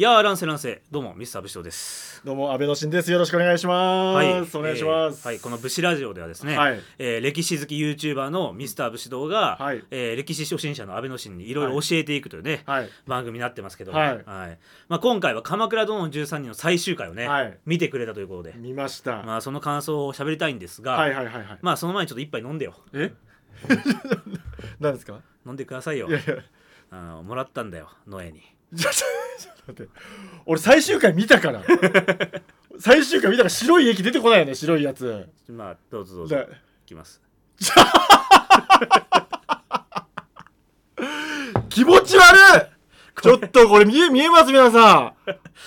いやーランセランセどうもミスター武士です。どうも安倍のしんです。よろしくお願いします、お願いします、えーはい、この武士ラジオではですね、はい。えー歴史好き YouTuber のミスター武士道が、はい。えー歴史初心者の安倍のしんにいろい。ろ教えていくというね、はい。番組になってますけど、はい。まあ、今回は「鎌倉殿の13人」の最終回をね、はい。見てくれたということで、見ました、まあ、その感想を喋りたいんですが、はいはいはいはい。まあその前にちょっと一杯飲んでよ。え？何ですか？飲んでくださいよ。いやいや。あのもらったんだよノエにちょっと待って。俺最終回見たから。最終回見たから白い液出てこないよね白いやつ。まあどうぞどうぞ。だいきます。気持ち悪い！ちょっとこれ見え見えます皆さん。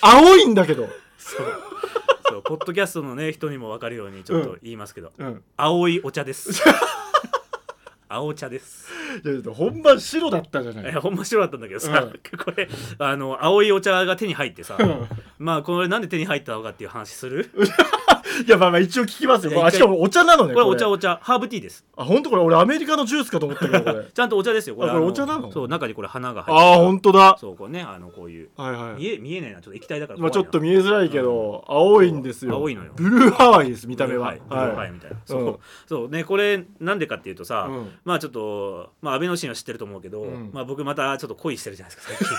青いんだけど。そう。そうポッドキャストのね人にも分かるようにちょっと言いますけど、うん。青いお茶です 青茶です。いやいや本番白だったじゃない。いやほんま白だったんだけどさ、うこれあの青いお茶が手に入ってさうん。まあこれなんで手に入ったのかっていう話する？いやまあまあ一応聞きますよ、まあ、しかもお茶なのねこれお茶お茶ハーブティーです。あ本当これ俺アメリカのジュースかと思ったけどこれ。ちゃんとお茶ですよこれ。あこれのお茶なの？そう中にこれ花が入ってああ本当だ。そうこれねあのこういう。はいはい。見え見えないなちょっと液体だからまあちょっと見見えづらいけど、青いんですよ。青いのよ。ブルーハワイです見た目は。はいブルーハワイみたいな、そううん。そうねこれなんでかっていうとさ、うん。まあちょっとまあ安倍のシーンは知ってると思うけど、うん。まあ僕またちょっと恋してるじゃないですか最近。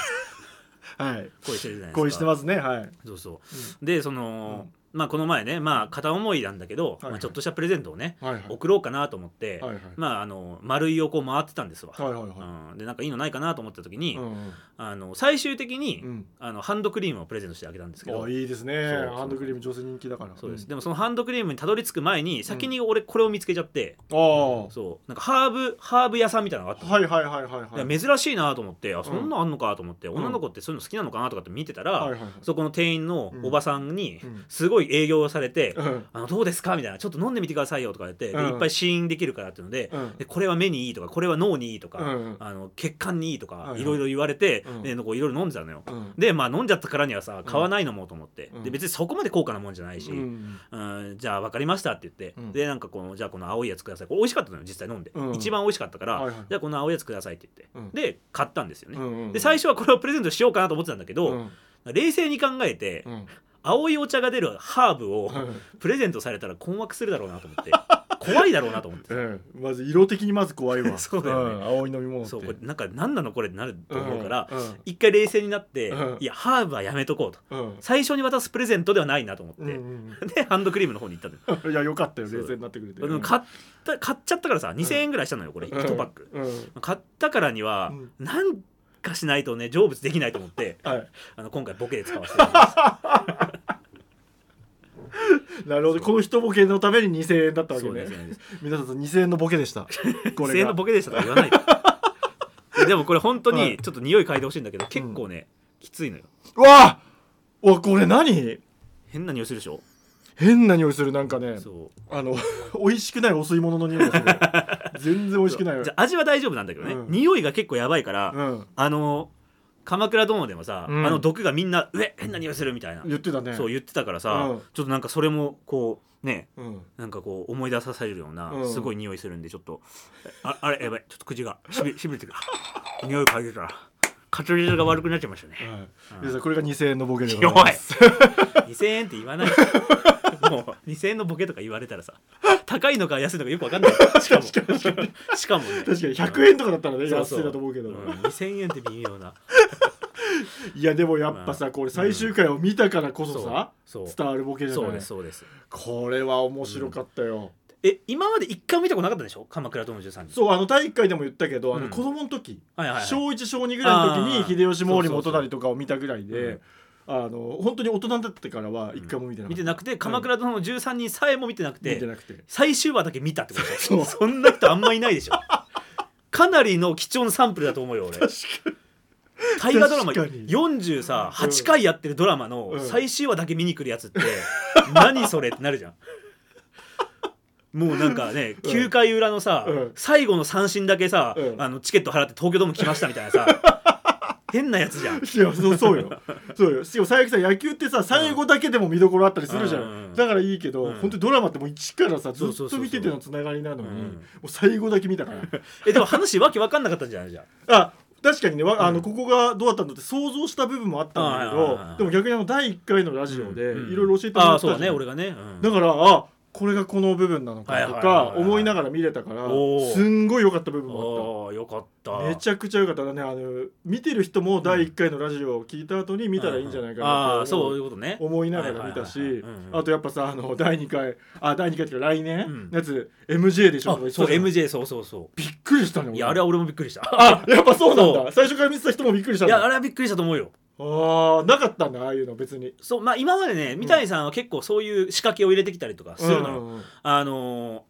はい。恋してるじゃないですか。恋してますねはい。そうそう。でその、まあこの前ねまあ片思いなんだけど、はいまあ、ちょっとしたプレゼントをね、はいはい。送ろうかなと思って、はいはい。まああの丸いをこう回ってたんですわ、はいはいはい。うん、でなんかいいのないかなと思った時に、うんあの最終的に、うん。あのハンドクリームをプレゼントしてあげたんですけど。あいいですね。そうそう。ハンドクリーム女性人気だから。そうです、ん。でもそのハンドクリームにたどり着く前に先に俺これを見つけちゃって、ああはそう。なんかハーブハーブ屋さんみたいなのがあったの。いはいはいはいはい。で珍しいなと思ってあそんなんあんのかと思って、女の子ってそういうの好きなのかなとかって見てたら、はいはいはい。そこの店員のおばさんにうん。すごい営業をされて「うん。あのどうですか?」みたいな「ちょっと飲んでみてくださいよ」とか言って、でうん。いっぱい試飲できるからっていうので,、うん。でこれは目にいいとかこれは脳にいいとか、うん。あの血管にいいとか、はいろいろ言われて、うん。でこういろいろ飲んでたのよ。うん。でまあ飲んじゃったからにはさ買わないのもと思って、うん。で別にそこまで高価なもんじゃないし、うん。うんじゃあ分かりましたって言って、うん。でなんかこのじゃあこの青いやつください。これ美味しかったのよ実際飲んで、うん。一番美味しかったから、はいはい。じゃあこの青いやつくださいって言って、うん。で買ったんですよね、で最初はこれをプレゼントしようかなと思ってたんだけど、うん。冷静に考えて、うん青いお茶が出るハーブをうん。プレゼントされたら困惑するだろうなと思って。怖いだろうなと思って。うん。まず色的にまず怖いわ。そうだよね。ん。青い飲み物って。そうこれなんか何なのこれってなると思うから、うん。うん。一回冷静になって、うん。いやハーブはやめとこうと。うん。最初に渡すプレゼントではないなと思って、うんうん でハンドクリームの方に行ったのいやよかったよ。冷静になってくれて。でも買った買っちゃったからさ2000円ぐらいしたのよこれ。うん。1パック、うん。買ったからには、うん。なんかしないとね成仏できないと思ってはい。あの今回ボケで使わせてもらいます なるほど。この一ボケのために2000円だったわけね。皆さん2000円のボケでした。こ2000れが。円のボケでしたとか言わない。で でもこれ本当はい。にちょっと匂い嗅いでほしいんだけど結構ね、きついのよ。うわおこれ何？変な匂いするでしょ？変な匂いするなんかね。あの美味しくないお吸い物の匂いがする。全然美味しくない。じゃあ味は大丈夫なんだけどね、うん。匂いが結構やばいから、うん。あの鎌倉殿でもさ、うん。あの毒がみんな「うえ変な匂いする」みたいな、言ってたね。そう言ってたからさ、うん。ちょっとなんかそれもこうねうん。なんかこう思い出させるようなうん。すごい匂いするんでちょっと、ああれやばいちょっと口がしびしびれてくる。匂い嗅いでたら滑舌が悪くなっちゃいましたね。はい。皆さんこれが2000円のボケでござい弱い。ます2000円って言わない。もう2000円のボケとか言われたらさ高いのか安いのかよく分かんない。しかも。しかもね。確かに。100円とかだったらねそうそう。安いだと思うけど。うん。2000円って微妙ないやでもやっぱさこれ最終回を見たからこそさそうそう。伝わるボケじゃそうないですそうです。これは面白かったよ。え今まで一回も見たことなかったでしょ？鎌倉殿の13人。そうあの第1回でも言ったけどあうん。の子供の時はいはいはい。小1小2ぐらいの時に秀吉毛利そうそうそう元就とかを見たぐらいうんであの本当に大人になってからは一回も見てなかった。見てなくて鎌倉殿の13人さえも見てなくて見てなくて。最終話だけ見たってことそう。そんな人あんまいないでしょ？かなりの貴重なサンプルだと思うよ俺。確か大河ドラマ確かに。40さ8回やってるドラマのうん。最終話だけ見に来るやつって 何それってなるじゃん。もうなんかねうん。9回裏のさうん。最後の三振だけさうん。あのチケット払って東京ドーム来ましたみたいなさ 変なやつじゃん。にいやそうそうよ。そうよ。しかも佐伯さん野球ってさ最後だけでも見どころあったりするじゃうん。ん。だからいいけどうん。本当にドラマってもう一からさずっと見ててのつながりなのに最後だけ見たから。えでも話わけわかんなかったんじゃないじゃん。あ確かにねわあうん。のここがどうだったんだって想像した部分もあったんだけどでも逆にあの第1回のラジオでうんいろいろ教えてもらああそうだったじゃんね俺がね、うん。だからあこれがこの部分なのかとかはい思いながら見れたからすんごい良かった部分もああよかった。あっためちゃくちゃ良かった。ねあの見てる人も第1回のラジオを聞いた後に見たらいいんじゃないかなと思そういううことね。思いながら見たしあとやっぱさあの第2回あ第2回っていうか来年？うん。のやつ MJ でしょあそう MJ そうそうそびっくりしたねいやあれは俺もびっくりした。あやっぱそうなんそだ最初から見てた人もびっくりしたんいだやあれはびっくりしたと思うよあーなかったんだああいうの別に。そうまあ今までね三谷さんは結構そういう仕掛けを入れてきたりとかするのよ、うんうんうん。あのー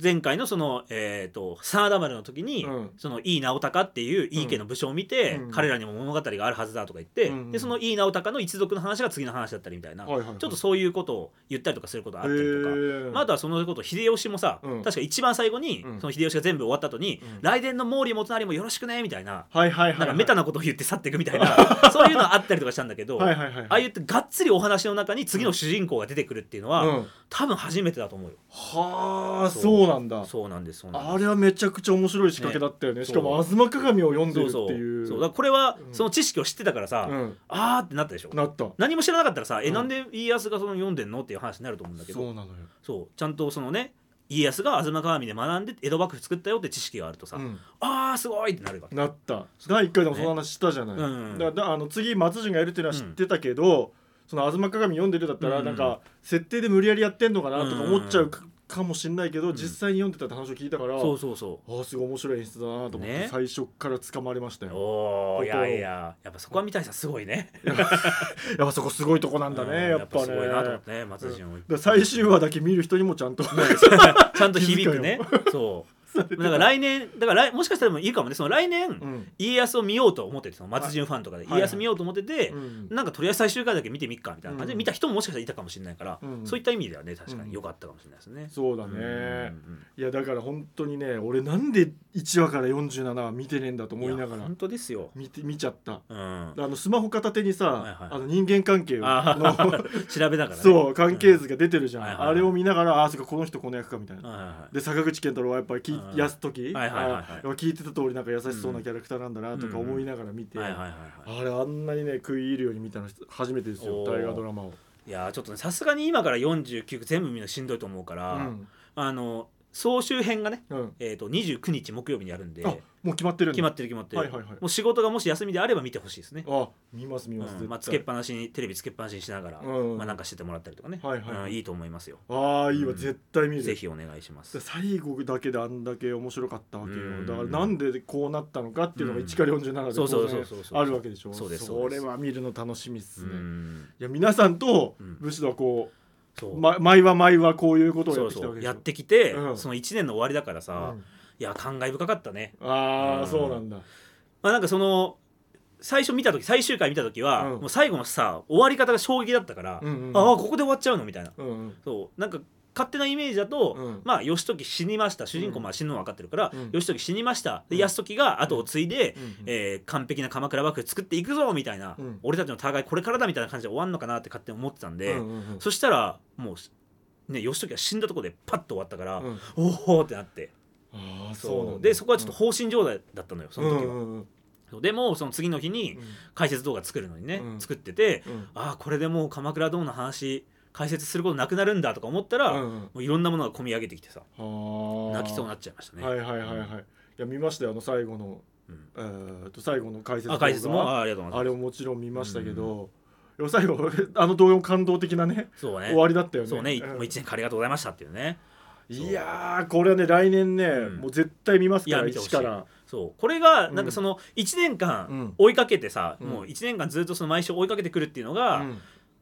前回のそのえっ、と真田丸の時に、うん。その井伊直隆っていう井伊家の武将を見て、うん。彼らにも物語があるはずだとか言って、うん。でその井伊直隆の一族の話が次の話だったりみたいな、はいはいはい。ちょっとそういうことを言ったりとかすることがあったりとか。まあ、あとはそのこと秀吉もさ、うん。確か一番最後に、うん。その秀吉が全部終わった後に、うん。来年の毛利元就もよろしくねみたいな、はいはいはいなんかメタなことを言って去っていくみたいな そういうのあったりとかしたんだけど、はいはいはいはい。ああいうってがっつりお話の中に次の主人公が出てくるっていうのは、うん。多分初めてだと思うよ。はあそうそうなんだ。そうなんですあれはめちゃくちゃ面白い仕掛けだったよね。ね。しかも「吾妻鏡」を読んでるっていう。そうだからこれはうん。その知識を知ってたからさ、うん。あーってなったでしょ。なった。何も知らなかったらさ、えうん。なんで家康がその読んでんのっていう話になると思うんだけど。そうなのよ。そう。ちゃんとそのね家康が「吾妻鏡」で学んで江戸幕府作ったよって知識があるとさ、うん。あーすごいってなるわけ。なった。第1回でもその話したじゃない、ねうん。だからだあの次松潤がやるっていうのは知ってたけど、その「吾妻鏡」読んでるだったら、うん。なんか設定で無理やりやってんのかなとか思っちゃうか,、もしんないけど、ん。実際に読んでたって話を聞いたから、そうそうそああすごい面白い演出だなと思って、ね。最初から掴まれましたうよ。おーい心やいややっぱそこは三谷さんすごいね。やっぱそこすごいとこなんだね、うんやっぱね。すごいなと思ってね松潤を、だから最終話だけ見る人にもちゃんと ちゃんと響くね。そうだから来年だから来もしかしたらもいいかもね。その来年、うん。家康を見ようと思っててその松潤ファンとかではい家康見ようと思ってて、うん。なんかとりあえず最終回だけ見てみっかみたいな感じでうん。見た人ももしかしたらいたかもしれないから、うん。そういった意味ではね確かうん。に良かったかもしれないですね。そうだね、いやだから本当にね俺なんで1話から47話見てねえんだと思いながらや本当ですよ。見て見ちゃった。うん、あのスマホ片手にさ、はいはい。あの人間関係の 調べながらね。そう関係図が出てるじゃん、はいはいはいあれを見ながらああそっかこの人この役かみたいな、はいはいはい。で坂口健太郎はやっぱりきうんやす時？聞いてた通りなんか優しそうなキャラクターなんだなとか思いながら見て、あれあんなにね食い入るように見たの初めてですよ大河ドラマを、いやーちょっとねさすがに今から49全部見るのしんどいと思うから、うん。あの総集編がね、うん、えー、と29日木曜日にやるんであもう決まってるんだ。決まってる決まってる、はいはいはい。もう仕事がもし休みであれば見てほしいですね。あ見ます見ます、うんまあ、つけっぱなしにテレビつけっぱなしにしながら、うん。まあ、なんかしててもらったりとかね、はいはいうんいいと思いますよ。ああいいわ、うん。絶対見る。ぜひお願いします。最後だけであんだけ面白かったわけよ、うん。だからなんでこうなったのかっていうのがうん。1から47でそうそうそうそうそう。あるわけでしょ。そうですそそうです。れは見るの楽しみっすうね、ん。いや皆さんとうん。武士はこう、ま、毎話毎話こういうことをやっそうてきたわけやってきて、うん。その1年の終わりだからさ、うん。いや感慨深かったね。ああ、うん。そうなんだ。まあ、なんかその最初見た時最終回見た時は、うん。もう最後のさ終わり方が衝撃だったから、うんうん。ああここで終わっちゃうのみたいな。うんうん。そう。なんか勝手なイメージだと、うん。まあ義時死にました。主人公まあ死ぬの分かってるから、うん。義時死にました。でうん。泰時が後を継いで、うん。うん。えー完璧な鎌倉幕府作っていくぞみたいな、うん。俺たちの戦いこれからだみたいな感じで終わんのかなって勝手に思ってたんで、うんうんうん。そしたらもうね義時が死んだところでパッと終わったから、うん。おおってなって。ああそそうでそこはちょっと放心状態だったのよその時は、うんうんうん。でもその次の日に解説動画作るのにね、うん。作ってて、うん。ああこれでもう鎌倉殿の話解説することなくなるんだとか思ったら、うんうん。もういろんなものが込み上げてきてさはあ泣きそうになっちゃいましたね。はいはいはいはい。いや見ましたよあの最後の。うん。えーと最後の解説あ解説も？あありがとうございます。あれももちろん見ましたけど、でも最後 あの動画も感動的なねそうね。終わりだったよね。そうね、ん。もう一年間ありがとうございましたっていうね。いやーこれはね来年ね、うん。もう絶対見ますから一から。そう。これがうんなん。かその1年うん。間追いかけてさ、うん。もう1年間ずっとその毎週追いかけてくるっていうのが、うん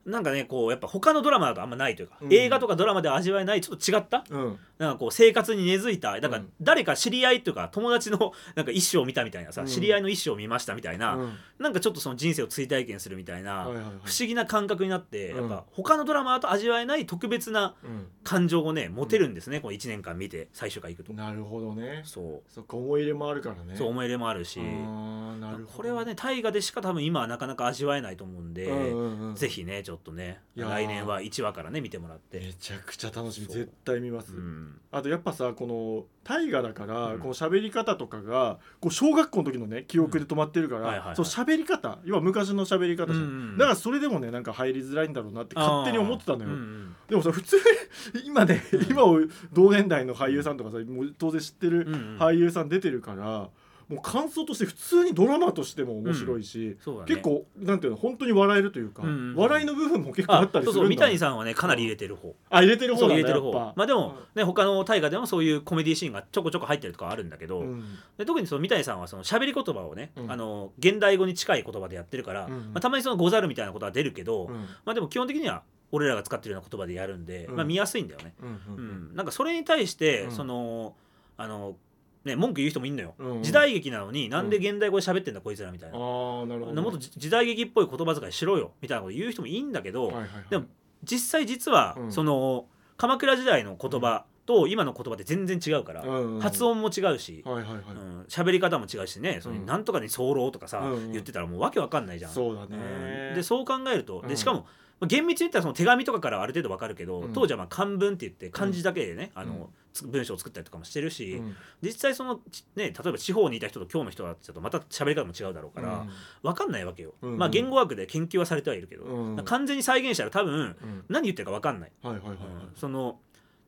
なんかねこうやっぱ他のドラマだとあんまないというか、うん。映画とかドラマでは味わえないちょっと違った？うん。なんかこう生活に根付いただからうん。誰か知り合いというか友達のなんか一生を見たみたいなさ、うん。知り合いの一生を見ましたみたいな、うん。なんかちょっとその人生を追体験するみたいな、はいはいはい。不思議な感覚になって、うん。やっぱ他のドラマだと味わえない特別なうん。感情をね持てるんですね、この1年間見て最終回行くと、なるほどね。そう。そっか思い入れもあるからね。そう思い入れもあるし、あーなるほどこれはね大河でしか多分今はなかなか味わえないと思うんで、うんうんうん。ぜひねちちょっとねいやー。来年は1話からね見てもらって。めちゃくちゃ楽しみ。そう。絶対見ます、うん。あとやっぱさこの大河だから、うん。この喋り方とかがこう小学校の時のね記憶で止まってるから、うん。はいはいはい。そう喋り方。要は昔の喋り方じゃん、うんだからそれでもねなんか入りづらいんだろうなって勝手に思ってたのよ、うんうん。でもさ普通に 今ね今を同年代の俳優さんとかさもう当然知ってるうんうん。俳優さん出てるから、もう感想として普通にドラマとしても面白いし、そうだね。結構なんていうの本当に笑えるというか、うんうん笑いの部分も結構ああったりすそうそう三るんだ谷さんはねかなり入れてる方。あ入れてる方だそう入れてる方。まあでもね他の大河でもそういうコメディシーンがちょこちょこ入ってるとかはあるんだけど、うん。で特にその三谷さんはその喋り言葉をね、うん。あの現代語に近い言葉でやってるから、うんまあ、たまにその「ござる」みたいなことは出るけど、うん。まあでも基本的には俺らが使ってるような言葉でやるんで、うん。まあ、見やすいんだよね、うん。ううんん。なんかそれに対して、うん。そのあのね文句言う人もいんのよ、うん時代劇なのになんで現代語で喋ってんだこいつらみたいな、ああなるほど、もっとじ時代劇っぽい言葉遣いしろよみたいなこと言う人もいいんだけど、はいはいはい。でも実際実は、うん。その鎌倉時代の言葉と今の言葉って全然違うから、うんうん発音も違うし、はいはいはい、うん喋り方も違うしね、そのうん。なんとかに候とかさ、うんうん。言ってたらもうわけわかんないじゃん。そうだうん。ね、でそう考えると、うん。でしかもまあ厳密に言ったらその手紙とかからはある程度わかるけど、うん。当時はまあ漢文って言って漢字だけでね、あうん。のつ文章を作ったりとかもしてるし、うん。実際そのちね例えば地方にいた人と今日の人はちょっとまた喋り方も違うだろうから、わかんないわけよ。うん。まあ言語学で研究はされてはいるけど、完全に再現したら多分うん。何言ってるかわかんない。はいはいはいはい。うん。その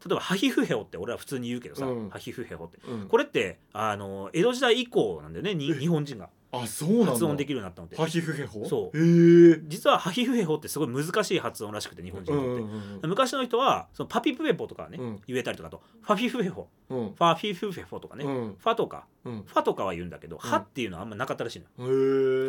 例えばハヒフヘホって俺は普通に言うけどさ、うん。ハヒフヘホって。うんこれってあの江戸時代以降なんだよね日本人があそうなんだ。発音できるようになったのってハヒフヘホ？そう。へえ。実はハヒフヘホってすごい難しい発音らしくて日本人うんにとって、うんうん昔の人はそのパピプペポとかね、うん。言えたりとかあとファフィフヘホ。うん。ファフィフフェホとかね、うん。ファとかうん。ファとかは言うんだけど、ハっていうのはあんまなかったらしいの。よ、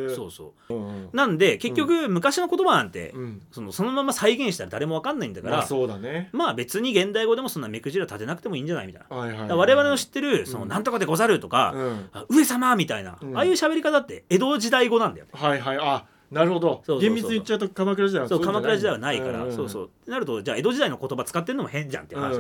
へえそうそう。うんうん。なんで結局昔の言葉なんて、うん。そのそのまま再現したら誰もわかんないんだから、まあそうだね。まあ別に現代語でもそんな目くじら立てなくてもいいんじゃないみたいな。はいはいはいだから我々の知ってる「そのうんなんとかでござる」とかうん「あ上様」みたいな、うん。ああいう喋り方って江戸時代語なんだよね。はいはい。あなるほど。厳密に言っちゃうと鎌倉時代はそう鎌倉時代はないから、そうそう。ってなるとじゃあ江戸時代の言葉使ってるのも変じゃんっていう話、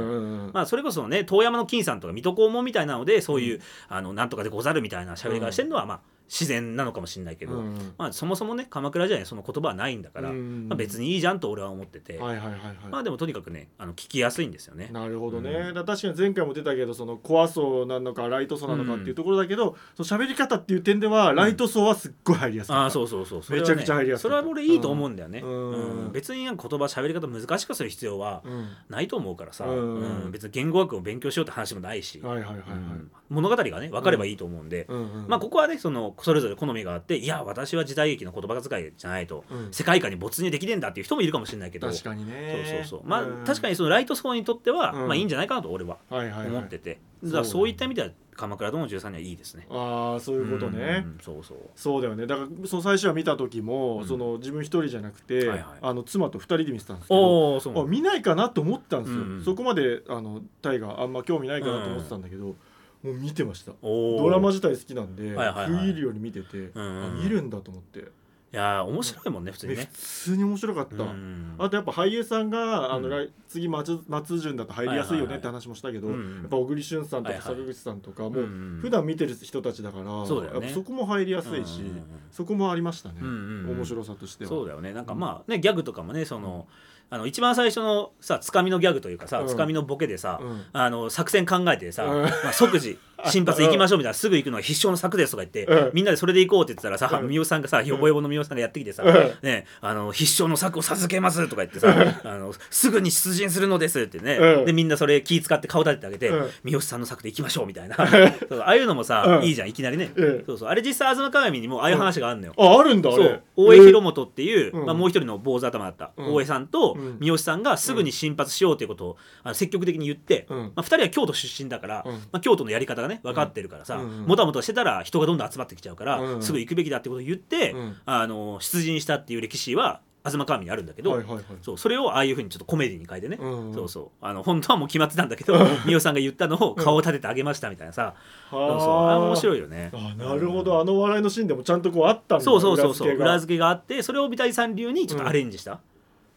まあそれこそね遠山の金さんとか水戸黄門みたいなのでそういう、あのなんとかでござるみたいな喋り方してるのはまあ自然なのかもしれないけど、うん。うんまあそもそもね鎌倉時代にその言葉はないんだから、うん。まあ、別にいいじゃんと俺は思ってて、はいはいはいはい。まあでもとにかくねあの聞きやすいんですよね。なるほどね、うん。確かに前回も出たけどそのコア層なのかライト層なのかっていうところだけど、その喋り方っていう点ではライト層はすっごい入りやすい、ああそうそうそう。そねめちゃくちゃ入りやすいそれは俺いいと思うんだよね、ううん。ん別に言葉喋り方難しくする必要はうん。ないと思うからさ、うん。うん。別に言語学を勉強しようって話もないし、はいはいはいはい、うん。物語がね分かればいいと思うんで、うんうん。まあここはねそのそれぞれ好みがあっていや私は時代劇の言葉遣いじゃないと、うん。世界観に没入できねえんだっていう人もいるかもしれないけど確かにね。そうそうそう。まあ、ん。確かにそのライト層にとっては、うん。まあいいんじゃないかなと俺ははいはいはい。思ってて、そうだ。からそういった意味では鎌倉殿の13人はいいですね。ああそういうことね、うんそうそう。そうだよね。だからその最初は見た時も、うん。その自分一人じゃなくて、はいはい。あの妻と二人で見てたんですけどあ見ないかなと思ったんですよ、うんうん。そこまであのタイがあんま興味ないかなと思ってたんだけど、もう見てました。ドラマ自体好きなんで、はいはいはい。食い入るように見てて、んうんあ見るんだと思って、いやー面白いもんね普通にね。ね普通に面白かった、うんあとやっぱ俳優さんがあの、うん。来次松松潤だと入りやすいよねって話もしたけど、やっぱ小栗旬さんとかはいはい。坂口さんとかも、うんうん。普段見てる人たちだからそうだよね。やっぱそこも入りやすいし、うんうんうん。そこもありましたね、うんうんうん。面白さとしては。そうだよね。なんかまあねギャグとかもねそのあの一番最初のさつかみのギャグというかさうん。つかみのボケでさ、うん。あの作戦考えてさ、うん。まあ、即時 新発行きましょうみたいなすぐ行くのが必勝の策ですとか言って、うん。みんなでそれで行こうって言ってたらさ、うん。みおさんがさよぼよぼのみおさんがやってきてさ、うん。ね、あの必勝の策を授けますとか言ってさあのすぐに出陣するのですってね、うん。でみんなそれ気使って顔立ててあげて、うん。三好さんの策で行きましょうみたいな。そうああいうのもさ、うん。いいじゃんいきなりね、うん。そうそう。あれ実際「吾妻鏡」にもああいう話があるのよ。ああるんだあれ。そう。大江広元っていう、うん。まあ、もう一人の坊主頭だったうん。大江さんとうん。三好さんがすぐに進発しようということをあの積極的に言って、うん。まあ、2人は京都出身だから、うん。まあ、京都のやり方がね分かってるからさ、うんもたもたしてたら人がどんどん集まってきちゃうから、うんすぐ行くべきだってことを言って、うん。あの出陣したっていう歴史は「吾妻鏡」にあるんだけど、そうそれをああいうふうにちょっとコメディに変えてね、うんそうそう。あの本当はもう決まってたんだけど三好さんが言ったのを顔を立ててあげましたみたいなさ、そうそう。あれ面白いよね。あなるほど。あの笑いのシーンでもちゃんとこうあったんだそうそうそうそう。裏裏付付けがあってそれを三谷さん流にちょっとアレンジした、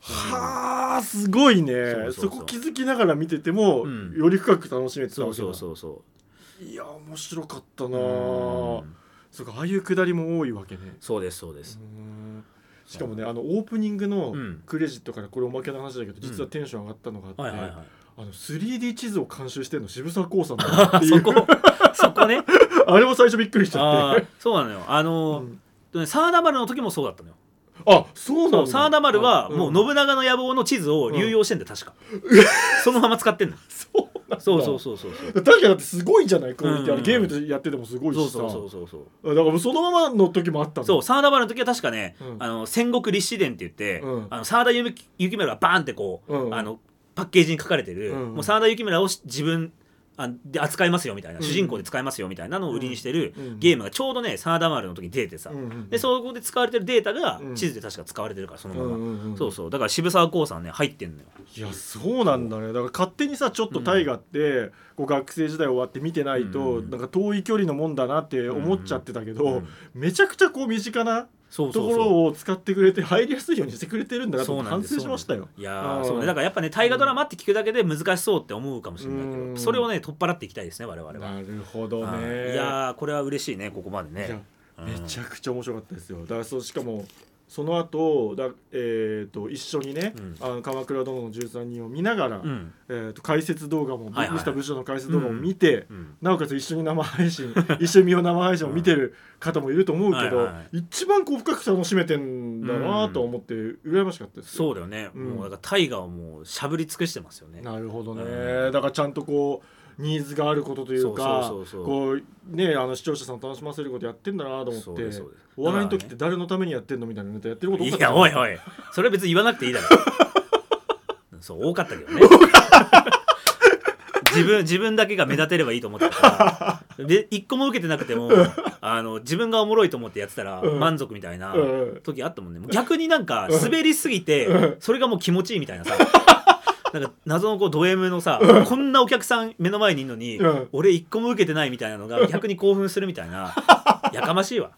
はあすごいね。そうそうそうそこ気づきながら見てても、うん。より深く楽しめてたそうわけだ。そうそうそいや面白かったな。そうかああいうくだりも多いわけね。そうですそうです。う、ん。しかもねあのオープニングのうん。クレジットからこれおまけの話だけど実はテンション上がったのがあって、はいはいはい。あの 3D 地図を監修してるの渋沢光さんだなっていう。そこ そこね。あれも最初びっくりしちゃって。そうなのよ。あのー、真田丸の時もそうだったのよ。あそうなんだそう真田丸はもうの信長の野望の地図を流用してんだよ確か、そのまま使ってんの。そう そうそうそうそう。そ う確かにだってすごいじゃないクオリティうん。ゲームでやっててもすごいしさ。そうそうそうそうそう。だからそのままの時もあったのそう真田丸の時は確かね、うん。あの戦国立志伝って言って、うん。あの真田幸幸村がバーンってこう、うん。あのパッケージに書かれてる、うん。もう真田幸村をし自分あで扱いますよみたいな、うん。主人公で使いますよみたいなのを売りにしてるうん。ゲームがちょうどね真田丸の時に出てさ、でそこで使われてるデータがうん。地図で確か使われてるからそのまま、そうそう。だから渋沢光さんね入ってんのよ。いやそうなんだね。だから勝手にさちょっと大河って、こう学生時代終わって見てないと、うん。なんか遠い距離のもんだなって思っちゃってたけど、うん。めちゃくちゃこう身近なところを使ってくれて入りやすいようにしてくれてるんだなと反省しましたよ。いやそうね。だからやっぱね大河ドラマって聞くだけで難しそうって思うかもしれないけうん。どそれをね取っ払っていきたいですね我々は。なるほどはい。ね。いやーこれは嬉しいねここまでね。うん。めちゃくちゃ面白かったですよ。だからそうしかもその後だえー、と一緒にね、うん。あの鎌倉殿の13人を見ながら、うん。えー、と解説動画も、はいはいミスター武将の解説動画も見て、うん。なおかつ一緒に生配信 一緒に見よう生配信を見てる方もいると思うけど、はい一番こう深く楽しめてんだなと思って羨ましかったですよ。そうだよね、うん。もうだから大河をもうしゃぶり尽くしてますよね。なるほどね、うん。だからちゃんとこうニーズがあることというかこうねあの視聴者さんを楽しませることやってんだなと思ってお笑いの時って誰のためにやってんのみたいなネタやってること多かったいやおいおい。それ別に言わなくていいだろ。そう多かったけどね。自分自分だけが目立てればいいと思ってたから。で一個も受けてなくてもあの自分がおもろいと思ってやってたらうん。満足みたいなうん。時あったもんね。逆になんか滑りすぎてうん。それがもう気持ちいいみたいなさなんか謎のこうド M のさこんなお客さん目の前にいるのにうん。俺一個も受けてないみたいなのが逆に興奮するみたいな やかましいわ。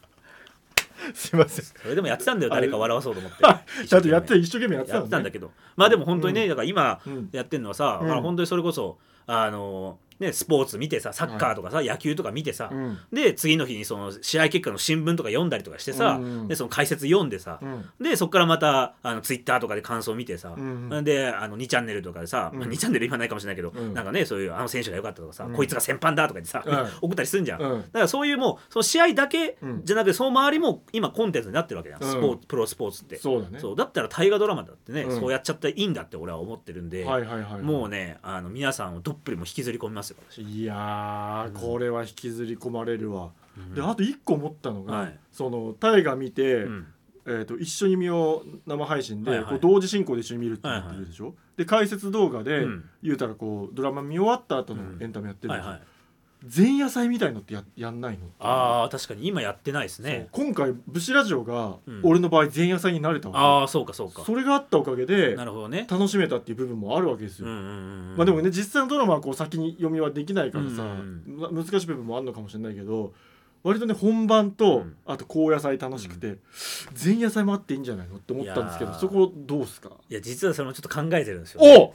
すいません。それでもやってたんだよ誰か笑わそうと思って。ちゃんとやって一生懸命やってたんだけど。まあでも本当にね、うん。だから今うんやってるのはさ、うん。本当にそれこそあのねスポーツ見てさサッカーとかさ、野球とか見てさ、うん。で次の日にその試合結果の新聞とか読んだりとかしてさ、うん。でその解説読んでさ、うん。でそこからまたあのツイッターとかで感想見てさ、うん。であの2チャンネルとかでさ、うん。まあ、2チャンネル今ないかもしれないけど、うん。なんかねそういうあの選手が良かったとかさ、うん。こいつが先般だとか言ってさ、うん。送ったりするんじゃん、うん。だからそういうもうその試合だけうん。じゃなくてその周りも今コンテンツになってるわけじゃん、うん。スポーツプロスポーツって。そうだね。そうだったら大河ドラマだってね、うん。そうやっちゃったらいいんだって俺は思ってるんで、はいはいはい。もうねあの皆さんをどっぷりも引きずり込みますよ私、いやーこれは引きずり込まれるわ、うん。であと一個思ったのが、はい。その大河見て、うん。えー、と一緒に見よう生配信で、はいはい。こう同時進行で一緒に見るって言ってるでしょ、で解説動画で、うん。言うたらこうドラマ見終わった後のうん。エンタメやってるでしょ、はいはい前夜祭みたいのってややんないの？ああ確かに。今やってないですね。今回武士ラジオが、うん。俺の場合前夜祭になれたあわあそうかそうか。けそれがあったおかげでなるほどね。楽しめたっていう部分もあるわけですよ、うんうんうんうん。まあでもね実際のドラマはこう先に読みはできないからさ、うんな難しい部分もあるのかもしれないけど割とね本番と、うん。あと後夜祭楽しくて、前夜祭もあっていいんじゃないの？って思ったんですけどいやー。そこどうすか？いや実はそれもちょっと考えてるんですよ、お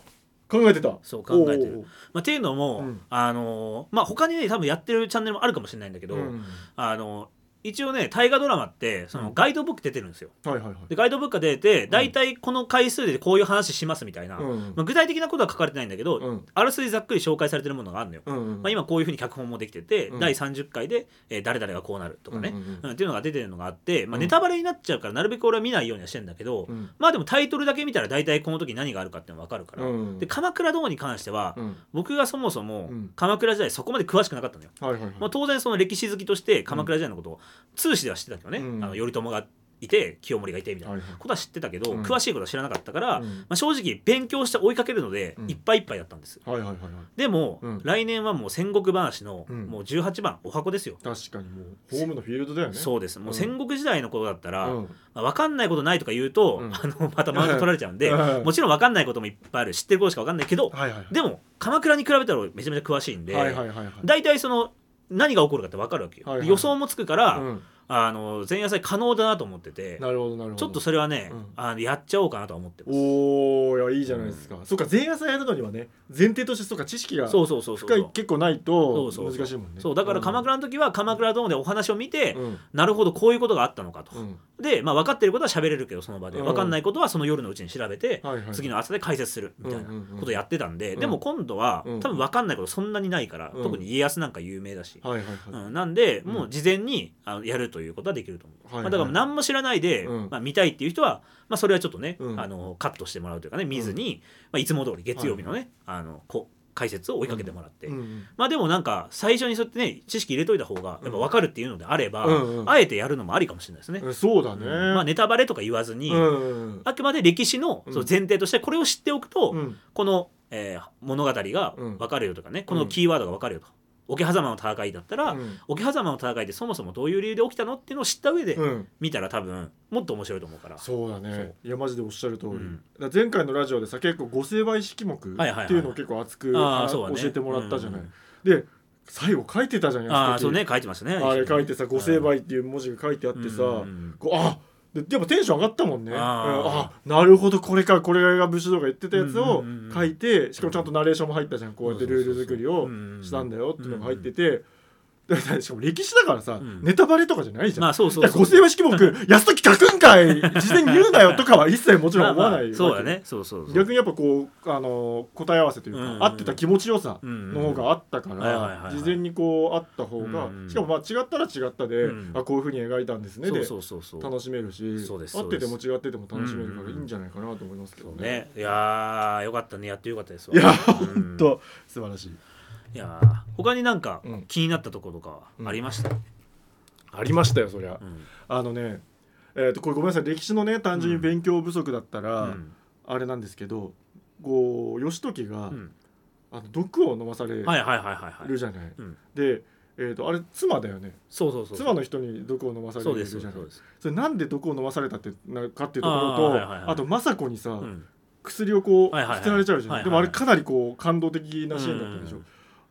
考えてた。そう考えてる。まあ、っていうのも、うん。あのーまあ他にね多分やってるチャンネルもあるかもしれないんだけど、うん。あの一応ね大河ドラマってそのガイドブック出てるんですよ。はいはいはい。でガイドブックが出て大体この回数でこういう話しますみたいな、うんまあ、具体的なことは書かれてないんだけど、うん。あらすじざっくり紹介されてるものがあるのよ、うん。うんまあ、今こういうふうに脚本もできてて、うん。第30回で、えー誰々がこうなるとかね、うんうんうん。っていうのが出てるのがあって、まあ、うん。ネタバレになっちゃうからなるべく俺は見ないようにはしてんだけど、うん。まあでもタイトルだけ見たら大体この時何があるかっていうのが分かるから、うん。で鎌倉殿に関しては、うん。僕がそもそもうん。鎌倉時代そこまで詳しくなかったのよ、はいはいはい。まあ、当然その歴史好きとして鎌倉時代のことを通史では知ってたけどね、うん。あの頼朝がいて清盛がいてみたいな。はいはい。ことは知ってたけど、うん。詳しいことは知らなかったから、うん。まあ、正直勉強して追いかけるので、うん。いっぱいいっぱいだったんです。はいはいはいはい。でも、うん。来年はもう戦国話の、うん。もう18番お箱ですよ。確かにもうホームのフィールドだよね。そうです。もううん。戦国時代のことだったら、うん。まあ、分かんないことないとか言うと、うん。あのまたマウント取られちゃうんで、うん。もちろん分かんないこともいっぱいある。知ってることしか分かんないけど、はいはいはい。でも鎌倉に比べたら俺めちゃめちゃ詳しいんで、はいはいはいはい。大体その何が起こるかって分かるわけよ、はいはい予想もつくから、うんあの前夜祭可能だなと思っててなるほどなるほど。ちょっとそれはね、うん。あのやっちゃおうかなとは思ってます。おおいやいいじゃないですか、そうか前夜祭やるのにはね前提としてそうか知識がそうそうそうそう深い結構ないと難しいもんね。そうだから鎌倉の時は鎌倉ドームでお話を見て、うん。なるほどこういうことがあったのかと、うん。で、まあ、分かってることは喋れるけどその場で、うん。分かんないことはその夜のうちに調べて、はいはい。次の朝で解説するみたいなうんうんうんことをやってたんで、うん。でも今度は、うん。多分分かんないことそんなにないから、うん。特に家康なんか有名だし、はいはいはい、うん、なんで、うん。もう事前にあのやるということはできると思う、はいはい。まあ、だから何も知らないで、うん。まあ、見たいっていう人は、まあ、それはちょっとね、うん。あのカットしてもらうというかね見ずに、まあ、いつも通り月曜日のね、あのこ解説を追いかけてもらって、うんうんまあでもなんか最初にそうやってね知識入れといた方がやっぱ分かるっていうのであれば、うんうん。あえてやるのもありかもしれないですね。えそうだね、うん。まあ、ネタバレとか言わずに、うんうんあくまで歴史のうん。その前提としてこれを知っておくと、うん。この、えー物語がうん。分かるよとかね、このキーワードが分かるよと。桶狭間の戦いだったら、うん。桶狭間の戦いってそもそもどういう理由で起きたのっていうのを知った上でうん。見たら多分もっと面白いと思うから。そうだね。いやマジでおっしゃる通り、うん。前回のラジオでさ結構五成敗式目ってはいうのを結構熱く、教えてもらったじゃない、うんで最後書いてたじゃんああそうね書いてましたね。あれ書いてさ「五成倍敗」っていう文字が書いてあってさ、うんこうあでやっぱテンション上がったもんね。うん。ああなるほどこれかこれが武士道が言ってたやつを書いてしかもちゃんとナレーションも入ったじゃん。こうやってルール作りをしたんだよっていうのが入ってて しかも歴史だからさ、うん。ネタバレとかじゃないじゃん、まあそうそうそう。五世和式目 安時書くんかい事前に言うなよとかは一切もちろん思わないわけ。そうだね。そうそうそう。逆にやっぱこうあの答え合わせというか、うん。うん合ってた気持ちよさうん。の方があったから事前にこうあった方が、うん。うんしかもまあ違ったら違ったで、うん。あこういうふうに描いたんですねでそうそうそうそう。楽しめるし合っててもそ違ってても楽しめるからうんうんいいんじゃないかなと思いますけどね。ね、いやーよかったね。やってよかったですわ。いやうん。本当素晴らしい。いやー他になんかうん。気になったところとかありました、ありましたよそりゃ。うん。あのねえー、とこれごめんなさい。歴史のね単純に勉強不足だったら、うん。あれなんですけどこう義時が、うん。あの毒を飲まされるはいはいはいはいはい。じゃない。うん。で、えー、とあれ妻だよね。そうそうそう妻の人に毒を飲まされるじゃない。それなんで毒を飲まされたってなかっていうところ？とはいはいはいあと政子にさ、うん。薬をこう捨てられちゃうじゃん、はいはいはい。でもあれかなりこう感動的なシーンだったでしょ、うん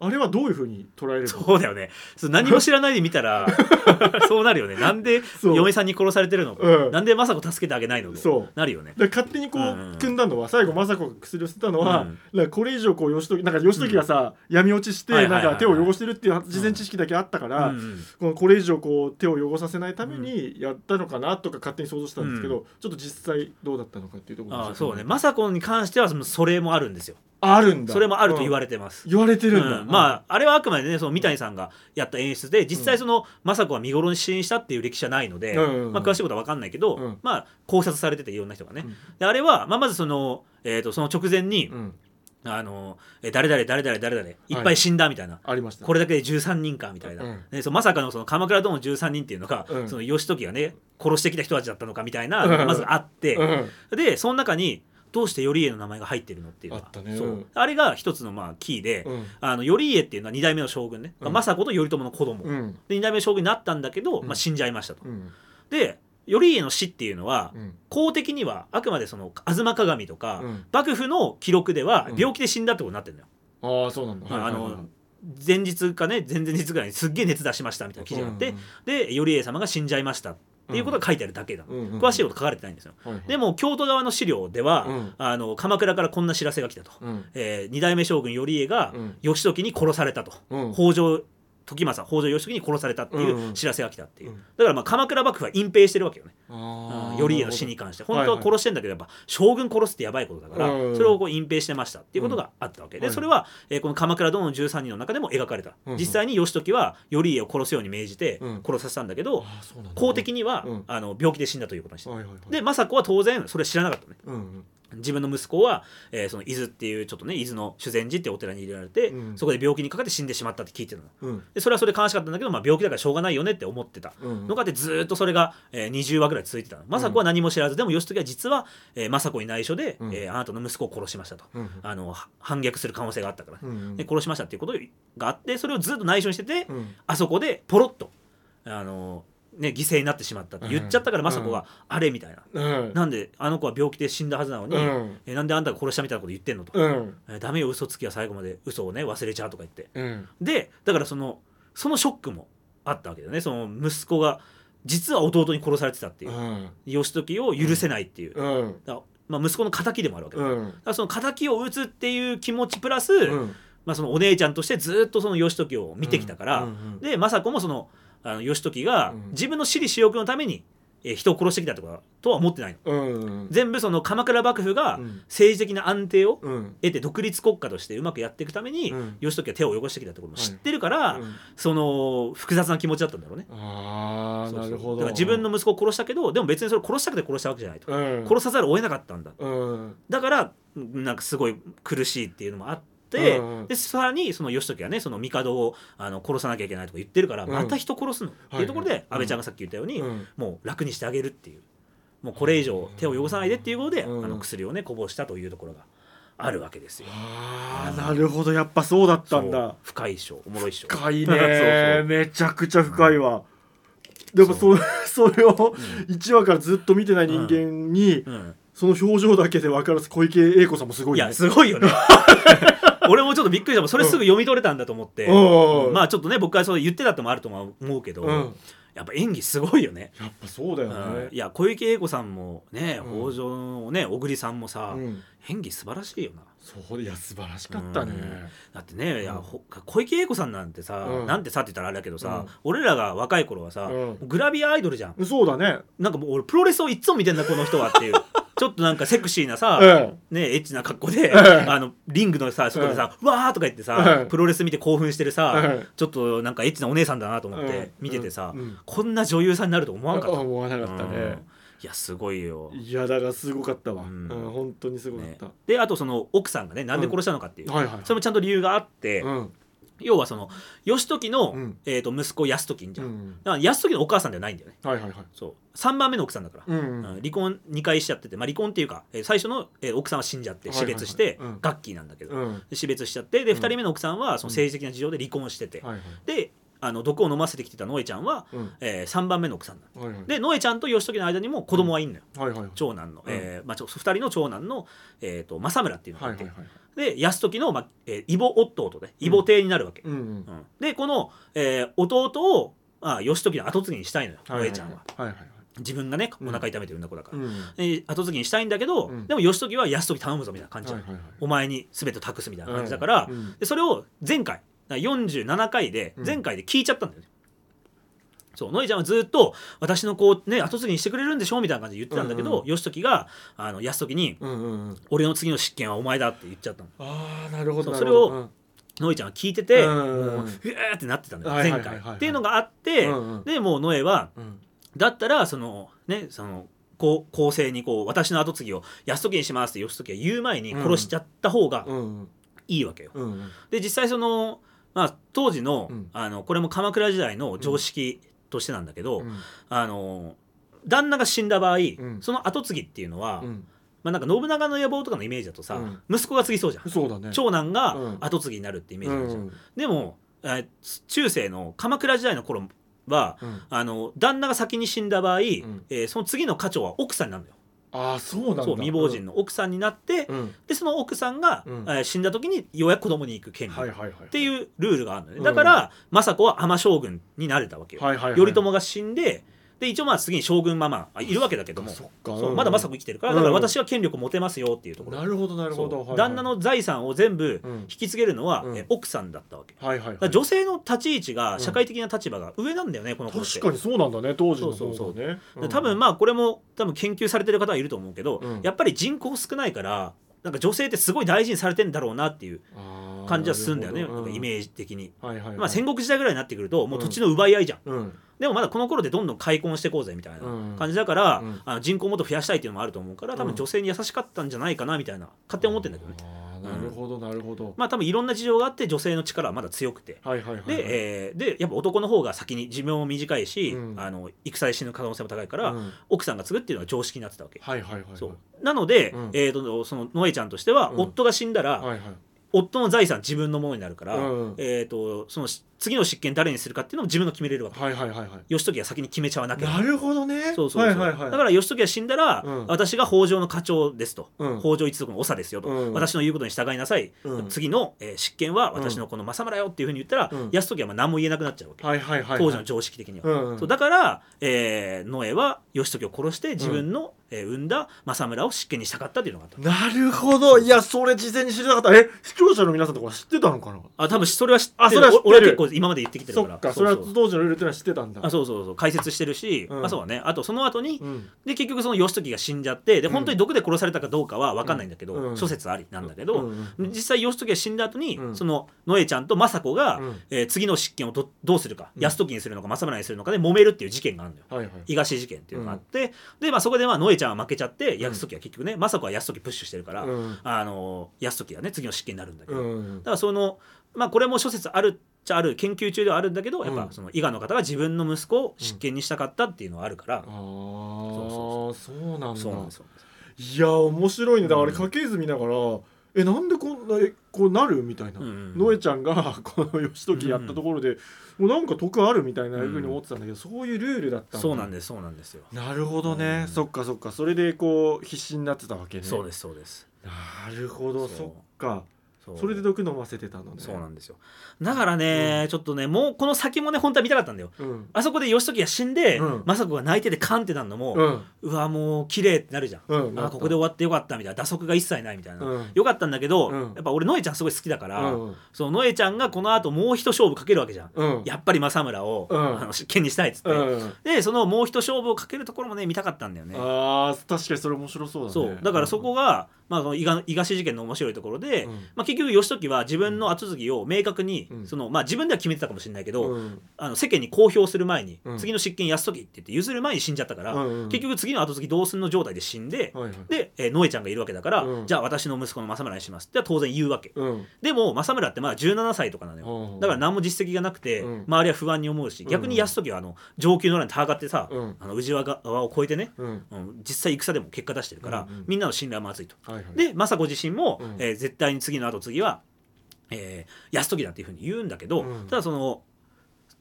あれはどういうふうに捉えればそうだよね。何も知らないで見たら そうなるよね。なんで嫁さんに殺されてるの？うん。なんで政子助けてあげないの？そう。なるよね。勝手にこう、うんうん組んだのは最後政子が薬を捨てたのは、うん。これ以上こう義時なんか義時がさ、闇落ちしてないんか手を汚してるっていう事前知識だけあったから、うんうんこのこれ以上こう手を汚させないためにやったのかなとか勝手に想像したんですけど、うちょっと実際どうだったのかっていうところああそうね。政子に関してはそのそれもあるんですよあるんだ。それもあると言われ、れてます。うん言われてるんだ、うん。まああれはあくまでねその三谷さんがやった演出で実際その政子は見頃に支援したっていう歴史はないので、まあ、詳しいことは分かんないけど、うん。まあ考察されてていろんな人がね、うん。であれは、まあ、まずその,、えー、とその直前に、うん。あのえ誰々誰々誰々いっぱい死んだみたいな、ありました。これだけで13人かみたいな、うん。ね、そのまさかのその鎌倉殿の13人っていうのが、うん。その義時がね殺してきた人たちだったのかみたいな、うん。まずあって、うん。でその中にどうして頼家の名前が入ってるのっていうのがあね。そう。うん。あれが一つのまあキーで、うん。あの頼家っていうのは二代目の将軍ね、うん。政子と頼朝の子供、うん。で二代目の将軍になったんだけど、うん。まあ、死んじゃいましたと。うん。で頼家の死っていうのは、うん。公的にはあくまでその「吾妻鏡」とか、うん。幕府の記録ではうん。病気で死んだってことになってるのよ。ああそうなんだ、はいあの前日かね前々日ぐらいにすっげえ熱出しましたみたいな記事があって、うんで頼家様が死んじゃいました。っていうことが書いてあるだけなの、うんうん。詳しいこと書かれてないんですよ。はいはい。でも京都側の資料では、うん。あの鎌倉からこんな知らせが来たと、うん。えー二代目将軍頼家がうん。義時に殺されたと、うん。北条時政北条義時に殺されたっていうんううん。知らせが来たっていう、うん。だからまあ鎌倉幕府は隠蔽してるわけよね。頼家の死に関して。本当は殺してんだけどやっぱ将軍殺すってやばいことだからうんそれをこう隠蔽してましたっていうことがあったわけはいでそれはえーこの「鎌倉殿の13人」の中でも描かれた。うん。実際に義時は頼家を殺すように命じてうん。殺させたんだけど公的にはうん。あの病気で死んだということにして。で政子は当然それ知らなかったのね。うんうん自分の息子は、えーその伊豆っていうちょっとね伊豆の修善寺っていうお寺に入れられて、うん。そこで病気にかかって死んでしまったって聞いてたの。うん。でそれはそれで悲しかったんだけど、まあ、病気だからしょうがないよねって思ってたうん。のがあってずーっとそれが、えー20話ぐらい続いてたの。政子は何も知らずでも義時は実は、えー政子に内緒で、うん。えーあなたの息子を殺しましたと、うんあのは反逆する可能性があったから、で殺しましたっていうことがあってそれをずっと内緒にしてて、うん。あそこでポロッとあの、ね、犠牲になってしまったって言っちゃったからうん。政子が、あれみたいな。うん。なんであの子は病気で死んだはずなのに、うん。えなんであんたが殺したみたいなこと言ってんのと、うん。えダメよ嘘つきは最後まで嘘をね忘れちゃうとか言って。うん。でだからそのそのショックもあったわけだよね。その息子が実は弟に殺されてたっていう。う、ん。義時を許せないっていう、まあ、息子の敵でもあるわけだ,、うん。だからその敵を討つっていう気持ちプラス、うん。まあ、そのお姉ちゃんとしてずっとその義時を見てきたから、で政子もそのあの義時がうん。自分の私利私欲のために、えー人を殺してきたとかとは思ってないの。うん。全部その鎌倉幕府がうん。政治的な安定をうん。得て独立国家としてうまくやっていくために、うん。義時は手を汚してきたってことも知ってるから、うん。その複雑な気持ちだったんだろうね。ああなるほど。だから自分の息子を殺したけどでも別にそれを殺したくて殺したわけじゃないと、うん。殺さざるを得なかったんだ。うん。だからなんかすごい苦しいっていうのもあって、うんうんでさらにその義時はねその帝をあの殺さなきゃいけないとか言ってるから、うん。また人殺すの。っていうところで、安倍ちゃんがさっき言ったように、うん。もう楽にしてあげるっていう。もうこれ以上手を汚さないでっていうことで、うん。あの薬をねこぼしたというところがあるわけですよ。ああなるほど。やっぱそうだったんそう。だ深いっしょおもろいっしょ。深い そうそうねめちゃくちゃ深いわ。でもそ それを1話からずっと見てない人間にうん。その表情だけで分からず小池栄子さんもすごいね。いやすごいよね 俺もちょっとびっくりしたそれすぐ読み取れたんだと思って、うん。うんまあちょっとね僕はそう言ってたってもあるとは思うけど、うん。やっぱ演技すごいよね。やっぱそうだようん。ねいや小池栄子さんもねうん。北条のね小栗さんもさ、うん。演技素晴らしいよな。そういや素晴らしかったね。だってね、いやうんほ小池栄子さんなんてさ、うん。なんてさって言ったらあれだけどさ、うん。俺らが若い頃はさ、うん。グラビアアイドルじゃん。そうだね。なんかもう俺プロレスをいっつも見てんだこの人はっていうちょっとなんかセクシーなさ、うん。ねエッチな格好で、うん。あのリングのさ外でさ、わーとか言ってさ、うん。プロレス見て興奮してるさ、うん。ちょっとなんかエッチなお姉さんだなと思っうんて見ててさ、うん。こんな女優さんになると思わんかった？思わなかったうん。ねいやすごいよ。いやだからすごかったわ。ううんん本当にすごかっね。たであとその奥さんがねなんで殺したのかっていう、それもちゃんと理由があって、うん要はその義時の、うん。えー、と息子泰時じゃん、うんだから泰時のお母さんではないんだよね。はいはいはい。そう。3番目の奥さんだから、うんうん。離婚2回しちゃってて、まあ、離婚っていうか、えー最初の、えー奥さんは死んじゃって死はいはいはい。別して、うん。ガッキーなんだけど、うん。で死別しちゃって。でうん2人目の奥さんはその政治的な事情で離婚してて、はいはい。であの毒を飲ませてきてたノエちゃんは、うん。え3番目の奥さんなのはいはい。でノエちゃんと義時の間にも子供はいんのよ、はいはいはい。長男の、うん。えーまあ、ちょ2人の長男の、えー、と政村っていうのがて、はいいはいはい。で泰時の、まあえー異母弟で異母帝になるわけ、うんうんうん。でこの、えー弟を、まあ、義時の後継ぎにしたいのよ、はいはいノエちゃんは。はいはい自分がねうん。お腹痛めて産んだ子だから、うん。で後継ぎにしたいんだけど、うん。でも義時は泰時頼むぞみたいな感じじゃん、はいはいはい。お前に全て託すみたいな感じだから、うん。でそれを前回47回でうん。前回で聞いちゃったんだよね、そうノエちゃんはずっと私の子をね後継ぎにしてくれるんでしょみたいな感じで言ってたんだけど、うん義時があの泰時にうんうんうん「俺の次の執権はお前だ」って言っちゃったの。ああなるほどそれをノエちゃんは聞いてて、うんもううえーってなってたんだよはい前回。っていうのがあって、うんうんでもうノエはうん。だったらそのねそのこう公正にこう私の後継ぎを泰時にしますって義時が言う前に殺しちゃった方がうん。いいわけよ。うんうん。で実際その、まあ、当時の,、うん。あのこれも鎌倉時代の常識としてなんだけど、うん。あの旦那が死んだ場合、ん。その後継ぎっていうのは、うん。まあ、なんか信長の野望とかのイメージだとさ、うん。息子が継ぎそうじゃん。そうだね。長男がうん。後継ぎになるってイメージあるじゃん。うんでも、えー中世の鎌倉時代の頃はうん。あの旦那が先に死んだ場合、ん。えーその次の家長は奥さんになるのよ。ああそうなんだ。そう未亡人の奥さんになって、うん。でその奥さんが、うん。えー死んだ時にようやく子供に行く権利、はいはいはいっていうルールがあるのね、うん。だから政子は尼将軍になれたわけよ、はいはいはい。頼朝が死んでで一応まあ次に将軍まあまあいるわけだけども。まだ政子生きてるからだから私は権力を持てますよっていうところ、なるほどなるほど。旦那の財産を全部うん。引き継げるのは、奥さんだったわけ、はいはいはい。だから女性の立ち位置がうん。社会的な立場が上なんだよねこの頃って。確かにそうなんだね当時のそうそう多分まあこれも多分研究されてる方はいると思うけど、うん。やっぱり人口少ないからなんか女性ってすごい大事にされてんだろうなっていう感じはするんだよね。なんかイメージ的に、はいはいはい。まあ、戦国時代ぐらいになってくるともう土地の奪い合いじゃん、うん。でもまだこの頃でどんどん開墾していこうぜみたいなうん。感じだから、うん。あの人口をもっと増やしたいっていうのもあると思うから多分女性に優しかったんじゃないかなみたいな勝手に思ってるんだけどねなるほどなるほど。まあ多分いろんな事情があって女性の力はまだ強くて。はいはいはいで,、えーでやっぱ男の方が先に寿命も短いし、うん。あの戦で死ぬ可能性も高いから、うん。奥さんが継ぐっていうのが常識になってたわけ、はいはいはいはい。そう。なので、うん。えーとそのノエちゃんとしては、うん。夫が死んだら、はいはい。夫の財産自分のものになるから、うんえー、とその次の執権誰にするかっていうのも自分が決めれるわけ。はいはいはいはい。義時が先に決めちゃわなきゃなるほどね。そうそうそう、はいはいはい。だから義時が死んだら、うん。私が北条の課長ですと、うん。北条一族の長ですよと、うん。私の言うことに従いなさい、うん。次の、えー執権は私のこの政村よっていうふうに言ったら、うん。泰時はまあ何も言えなくなっちゃうわけ、はいはいはいはい。当時の常識的には、うんうん。そうだから、えー、ノエは義時を殺して自分の、えー産んだ政村を執権にしたかったっていうのがあった。なるほど。いやそれ事前に知らなかった。え視聴者の皆さんとか知ってたのかな？あ多分それは知ってる。あそれは俺は結構今まで言ってきてるから。そっかそれは当時のルールっていうのは知ってたんだ。あそうそうそう解説してるし、うん。まあそうだね。あとその後に、うん。で結局その義時が死んじゃってでうん。本当に毒で殺されたかどうかは分かんないんだけど、うん。諸説ありなんだけど、実際義時が死んだ後に、うん。そのノエちゃんと政子が、うん。えー次の執権をどどうするか、うん。泰時にするのか政村にするのかで揉めるっていう事件があるんだよ。はいはい。伊賀市事件っていうのがあって、で、まあ、そこでまあノエちゃんは負けちゃって泰時は結局ね政子は泰時プッシュしてるから、うん。あの泰時がね次の執権になるんだけど、だうん。からそのまあこれも諸説あるっちゃある研究中ではあるんだけどやっうんぱその伊賀の方が自分の息子を執権にしたかったっていうのはあるから、ああそうなんだそうなんですよ。いや面白いねだ。からうん家系図見ながら、えなんでこんなえこうなる？みたいな、うんうんノエちゃんが この義時やったところで、もうなんか得あるみたいなふうに思ってたんだけど、そういうルールだったんだ。そうなんですそうなんですよ。なるほどね、うん。そっかそっか。それでこう必死になってたわけね。そうですそうです。なるほどそっかそれで毒飲ませてたのね。そうなんですよ。だからね、ちょっとねもうこの先もね本当は見たかったんだよ。うん。あそこで義時が死んで、うん。政子が泣いててカンってなるのも、うん。うわもう綺麗ってなるじゃん。うん。あここで終わってよかったみたいな。打足が一切ないみたいな、うん。よかったんだけど、うん。やっぱ俺ノエちゃんすごい好きだから、うん。そのノエちゃんがこの後もう一勝負かけるわけじゃん、うん。やっぱり政村を、うん。あの執権にしたいっつって、うん。でそのもう一勝負をかけるところもね見たかったんだよね。あー確かにそれ面白そうだね。そう。だからそこが、まあ、その伊賀伊賀市事件の面白いところで、うん。まあ、結局義時は自分の後継ぎを明確に、うん。そのまあ、自分では決めてたかもしれないけど、うん。あの世間に公表する前に、うん次の執権泰時って言って譲る前に死んじゃったから、うんうん。結局次の後継ぎ同寸の状態で死んで、はいはい。で、えーノエちゃんがいるわけだから、うん。じゃあ私の息子の政村にします。って当然言うわけ。うん。でも政村ってまだ17歳とかなのよ、うんだから何も実績がなくて、うん。周りは不安に思うし逆に泰時はあの上級の欄に戦ってさ、うん。あの宇治川側を越えてね、実際戦でも結果出してるから、みんなの信頼も厚いと。はいはいで政子自身も、うん。えー絶対に次の後継ぎは、えー、泰時だっていうふうに言うんだけど、うん。ただその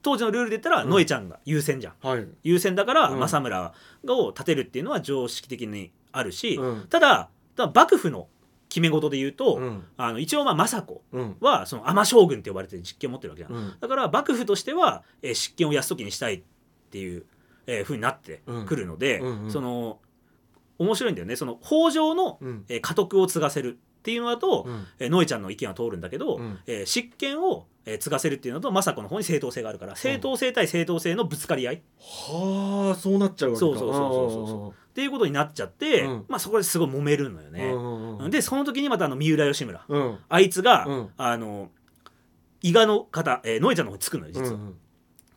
当時のルールで言ったら、うん。ノエちゃんが優先じゃん。はい。優先だから、うん。政村を立てるっていうのは常識的にあるし、うん。ただただ幕府の決め事で言うと、うん。あの一応まあ政子うん。はその尼将軍って呼ばれてる実権を持ってるわけじゃん、うん。だから幕府としては、えー執権を泰時にしたいっていう、えー、ふうになってくるので、うん。うん。その面白いんだよね。その北条の、うん。えー家督を継がせるっていうのだと、うん。えーノエちゃんの意見は通るんだけど、うん。えー執権を、えー継がせるっていうのと政子の方に正当性があるから正当性対正当性のぶつかり合い。っはあそうなっちゃうわけか。そうそうそうそうそう。ていうことになっちゃって、うん。まあ、そこですごい揉めるのようね。んうんうん。でその時にまたあの三浦義村。うん。あいつが、うん。あの伊賀の方、えー、ノエちゃんの方につくのよ実は。うんうん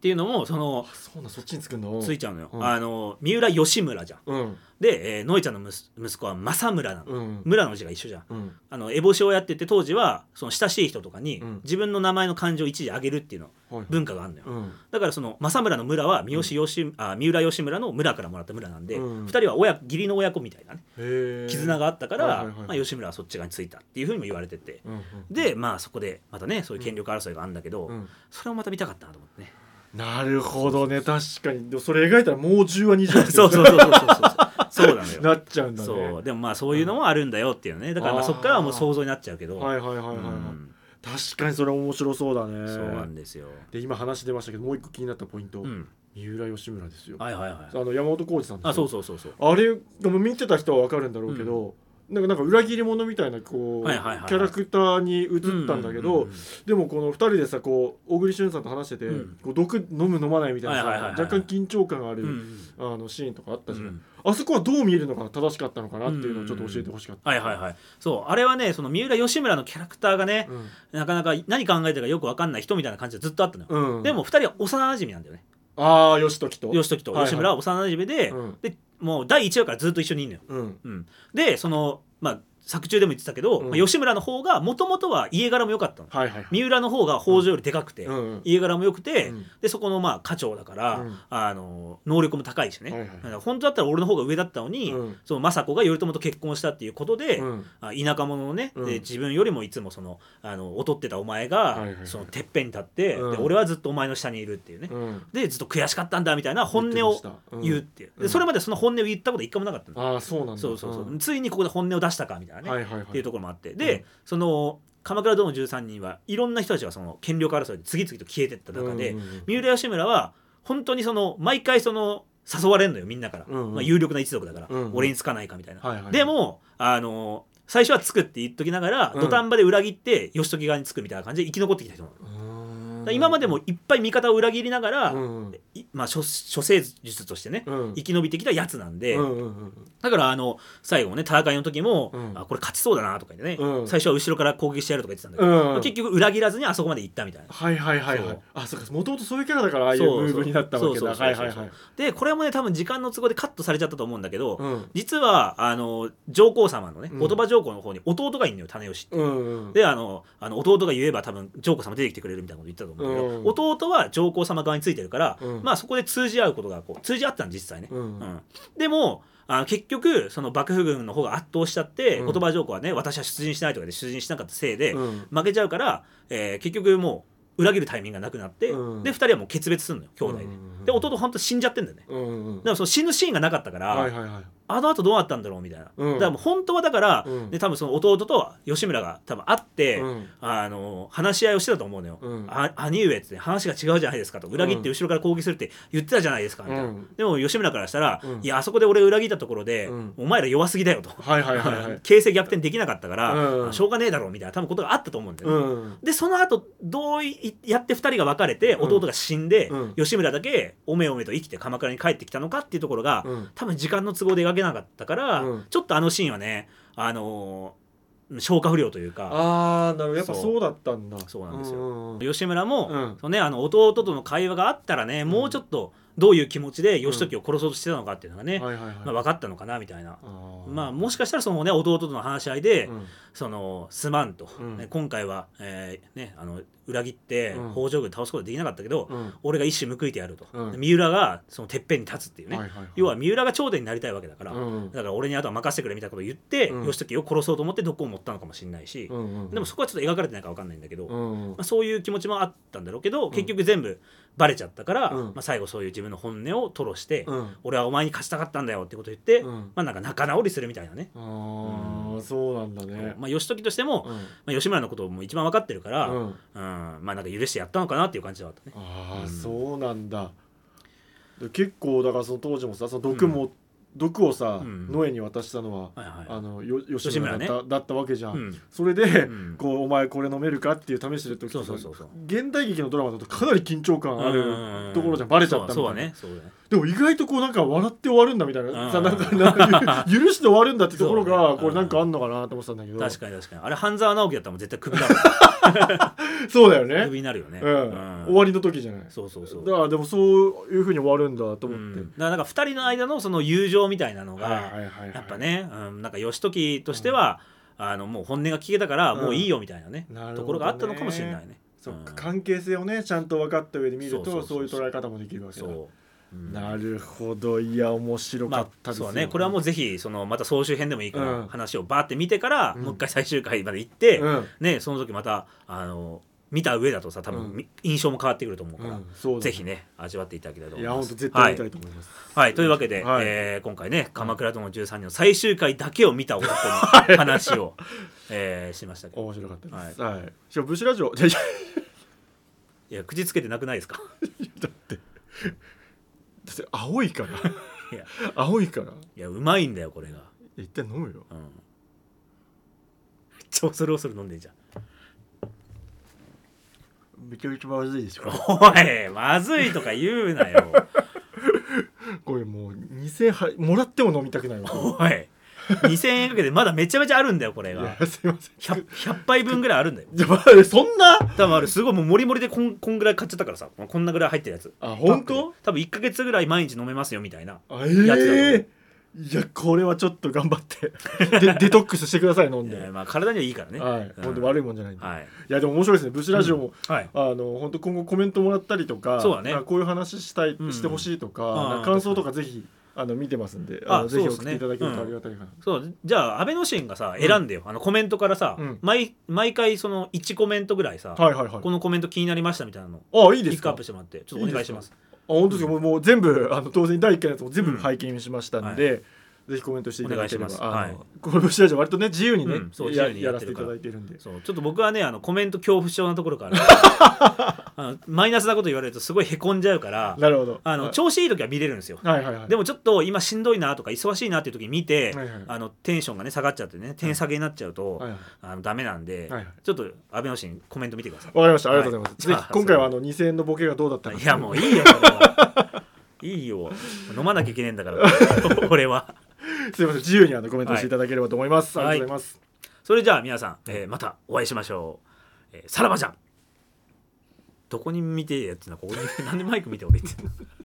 っていうのもそのそうなんそっちにつくんだついちゃうのよ。うん。あの三浦義村じゃん。うん。で、えー、ノエちゃんの息息子は政村なの。うん。村の字が一緒じゃん。うん。あの烏帽子をやってて当時はその親しい人とかにうん。自分の名前の漢字を一時上げるっていうのはい。文化があるのよ。うん。だからその政村の村は三好義、あ三浦義村の村からもらった村なんで、うん。二人は親義理の親子みたいなね絆があったから、はいはいはいまあ、吉村はそっち側についたっていうふうにも言われてて。でまあそこでまたねそういう権力争いがあるんだけど、うん。それをまた見たかったなと思ってねなるほどね。確かに。それ描いたらもう10話20話 そうそうそうそうそうそう。なのよ。なっちゃうんだね。そう。でもまあそういうのもあるんだよっていうね。だからまあそっからはもう想像になっちゃうけど、はいはいはいはいはい、うん。確かにそれ面白そうだね。そうなんですよ、で今話出ましたけどもう一個気になったポイント、うん、三浦義村ですよ、はいはいはいあの山本浩二さんですよ。あそうそうそうそう。あれでも見てた人は分かるんだろうけど、なんかなんか裏切り者みたいなこう、はいはいはいはい。キャラクターに映ったんだけど、うんうんうんうん。でもこの2人でさこう小栗旬さんと話してて、うん。こう毒飲む飲まないみたいなさ、はいはいはいはい。若干緊張感がある、あのシーンとかあったじゃん、うんあそこはどう見えるのが正しかったのかなっていうのをちょっと教えてほしかった、はいはいはい。そうあれはねその三浦義村のキャラクターがね、なかなか何考えてるかよく分かんない人みたいな感じでずっとあったのよ、でも2人は幼馴染なんだよねああ義時と。義時と。吉村は幼馴染で,、うん。でもう第1話からずっと一緒にいるのよ、うん。うん、でそのまあ作中でも言ってたけど、うん。まあ吉村の方がもともとは家柄も良かったの。はいはいはい。三浦の方が北条よりでかくて、うんうん家柄も良くて、うん。でそこのまあ課長だから、うん。あの能力も高いしね、はいはい本当だったら俺の方が上だったのに、うん。その政子が頼朝と結婚したっていうことで、田舎者のね、うん。で自分よりもいつもそのあの劣ってたお前が、はいはいはい。そのてっぺんに立って、うん。で俺はずっとお前の下にいるっていうね、うん。でずっと悔しかったんだみたいな本音を言うっていう、うんでそれまでその本音を言ったこと一回もなかったの、ああそうなんだ。そうそうそう、ん。ついにここで本音を出したかみたいなね、はいはいはい。っていうところもあって。で、その鎌倉殿の13人はいろんな人たちがその権力争いで次々と消えてった中で、うんうんうん三浦義村は本当にその毎回その誘われるのよみんなから、うんうん。まあ、有力な一族だから、うんうん。俺につかないかみたいな、はいはいでもあの最初はつくって言っときながら、うん土壇場で裏切って義時側につくみたいな感じで生き残ってきた人なの、今までもいっぱい味方を裏切りながら、うん。うんいまあ諸諸生術としてね、うん。生き延びてきたやつなんで、うんうんうんだからあの最後ね戦いの時も、うん。あこれ勝ちそうだなとか言ってね、うん。最初は後ろから攻撃してやるとか言ってたんだけど、うん。まあ結局裏切らずにあそこまで行ったみたいな。はいはいはいはそいう。あそうか。もともとそういうキャラだからああいうムーブになったわけだ。はいはいはいでこれもね多分時間の都合でカットされちゃったと思うんだけど、うん。実はあの上皇様のねうん。後鳥羽上皇の方に弟がいるのよ種吉って。うんうんであのあの弟が言えば多分上皇様出てきてくれるみたいなこと言ったと思うんだけど、うん。弟は上皇様側についてるから、うん。まあそこで通じ合うことがこう通じ合ったの実際ね。うん。うん。でもあの結局その幕府軍の方が圧倒しちゃって、うん。後鳥羽上皇はね私は出陣しないとかで出陣しなかったせいで、うん。負けちゃうから、えー結局もう裏切るタイミングがなくなって、うん。で2人はもう決別するのよ兄弟で。うんで弟本当死んじゃってんだよね。うんうんだからその死ぬシーンがなかったから、はいはいはいあの後どうなったんだろうみたいな、うん。だからもう本当はだから、うん。で多分その弟と吉村が多分会って、うん。あの話し合いをしてたと思うのよ、兄上って話が違うじゃないですか。と裏切って後ろから攻撃するって言ってたじゃないですかみたいな、うん。でも吉村からしたら、うん。いやあそこで俺裏切ったところで、うん。お前ら弱すぎだよと、はいはいはいはい。形勢逆転できなかったから、うん。しょうがねえだろうみたいな多分ことがあったと思うんだよね、うん。でその後どういやって2人が別れてうん。弟が死んで、うん。吉村だけおめおめと生きて鎌倉に帰ってきたのかっていうところが、うん。多分時間の都合で描けなかったから、うん。ちょっとあのシーンはね、あのー消化不良というか。ああなるほど。やっぱそうだったんだ。そうなんですよ。よ吉村も、うん。そのね、あの弟との会話があったらね、もうちょっとどういう気持ちで義時を殺そうとしてたのかっていうのがね、まあ、分かったのかなみたいな。まあ、もしかしたらその、ね、弟との話し合いで、うん。そのすまんと、うん。ね今回は、えーね、あの裏切ってうん。北条軍倒すことできなかったけど、うん。俺が一矢報いてやると、三浦がそのてっぺんに立つっていうね、要は三浦が頂点になりたいわけだから、うんだから俺にあとは任せてくれみたいなことを言って、うん。義時を殺そうと思って毒を持ったのかもしれないし、でもそこはちょっと描かれてないか分かんないんだけど、まうん。あ、そういう気持ちもあったんだろうけど、結局全部バレちゃったから、うん。まあ、最後そういう自分の本音を吐露して、うん。俺はお前に勝ちたかったんだよってことを言って、うん。まあなんか仲直りするみたいなね。ああそうなんだね。まあ、義時としても、うん。まあ、吉村のことをもう一番分かってるから、うん。うん。まあなんか許してやったのかなっていう感じだったね。ああうん。そうなんだ。で結構だからその当時もさその毒も毒をさうん。ノエに渡したのははいはいあのよ吉村だっただったわけじゃうん。んそれでうん。こうお前これ飲めるかっていう試してる時そうそうそうそう。現代劇のドラマだとかなり緊張感あるうんところじゃん。バレちゃったみたいな。ね。ね。でも意外とこうなんか笑って終わるんだみたいなうん。さなんかなんか許して終わるんだってところがこれなんかあんのかなと思ってたんだけど。確かに確かに。あれ半沢直樹だったらもう絶対クビだもん そうだよね。クビになるよね、うん。うん。終わりの時じゃない。そうそうそう。だからでもそういうふうに終わるんだと思って。うん。だからなんか2人の間のその友情みたいなのが、はいはいはいはい。やっぱね、うん、なんか義時としては、あのもう本音が聞けたから、うん。もういいよみたいなね、なるほどね。ところがあったのかもしれないね。そっかうん。関係性をねちゃんと分かった上で見るとそうそうそうそう。いう捉え方もできるわけだ。そう、うんなるほど。いや面白かまあったですよ、そうね。これはもうぜひそのまた総集編でもいいから、うん。話をバーって見てから、うん。もう一回最終回まで行って、うん。ねその時またあの見た上だとさ多分、印象も変わってくると思うから、うんそうだぜひね味わっていただきたいと思います。当絶対見たいと思います、はい、はい。というわけで、はい。えー今回ね「鎌倉殿の13人」の最終回だけを見た男の話を、えーしましたけど。面白かったです。はい、しかもブシラジオいや口つけてなくないですか？だって青いからいや青いからいやうまいんだよこれが。一旦飲むようん。めっちゃ恐る恐る飲んでんじゃん。めちゃめちゃまずいですよおいまずいとか言うなよ。これもう2000はもらっても飲みたくないわこおい2000円かけてまだめちゃめちゃあるんだよこれが。やすいません。100, 100杯分ぐらいあるんだよ。そんな？多分あれすごいもうモリモリでこんこんぐらい買っちゃったからさ。こんなぐらい入ってるやつ。あ本当？多分1か月ぐらい毎日飲めますよみたいなあえやつだとえいやこれはちょっと頑張って。でデトックスしてください飲んで、まあ体にはいいからね。はい、うん。本当悪いもんじゃないんで、はい。いやでも面白いですね。ブシラジオも、はい。あの本当今後コメントもらったりとかそうだね。こういう話したい、うん。してほしいとか,、あーなんか感想とかぜひあの見てますんでああのぜひ送っていただけるとありがたいかな、そうじゃあ安倍のシーンがさうん。選んでよ、あのコメントからさ、うん。毎毎回その1コメントぐらいさ、はいはいはい。このコメント気になりましたみたいなのあいいですか？ピックアップしてもらってちょっとお願いします。あ本当ですか、もうもう全部あの当然第1回のやつも全部拝見しましたんで、ぜひコメントしていただければ。お願いします。はい。このブシラジオ割とね自由にね、うんそうや自由にややらせていただいてるんで。そうちょっと僕はねあのコメント恐怖症なところから あのマイナスなこと言われるとすごいへこんじゃうからなるほど。あのはい。調子いい時は見れるんですよ。はいはいはい。でもちょっと今しんどいなとか忙しいなっていう時に見て、はいはい。あのテンションがね下がっちゃってね点下げになっちゃうと、はいはい。あのダメなんで、はいはい。ちょっと安倍のシーンコメント見てくださわかりました。ありがとうございます、はい。ぜひ今回はあの2000円のボケがどうだったか。いいやもういいよそれは。いいよ。飲まなきゃいけねえんだから俺はすいません。自由にあのコメントしていただければと思います、はい。ありがとうございます、それじゃあ皆さん、えーまたお会いしましょう、えーさらばじゃん。どこに見てやってんの？ここになんでマイク見て俺言ってんの？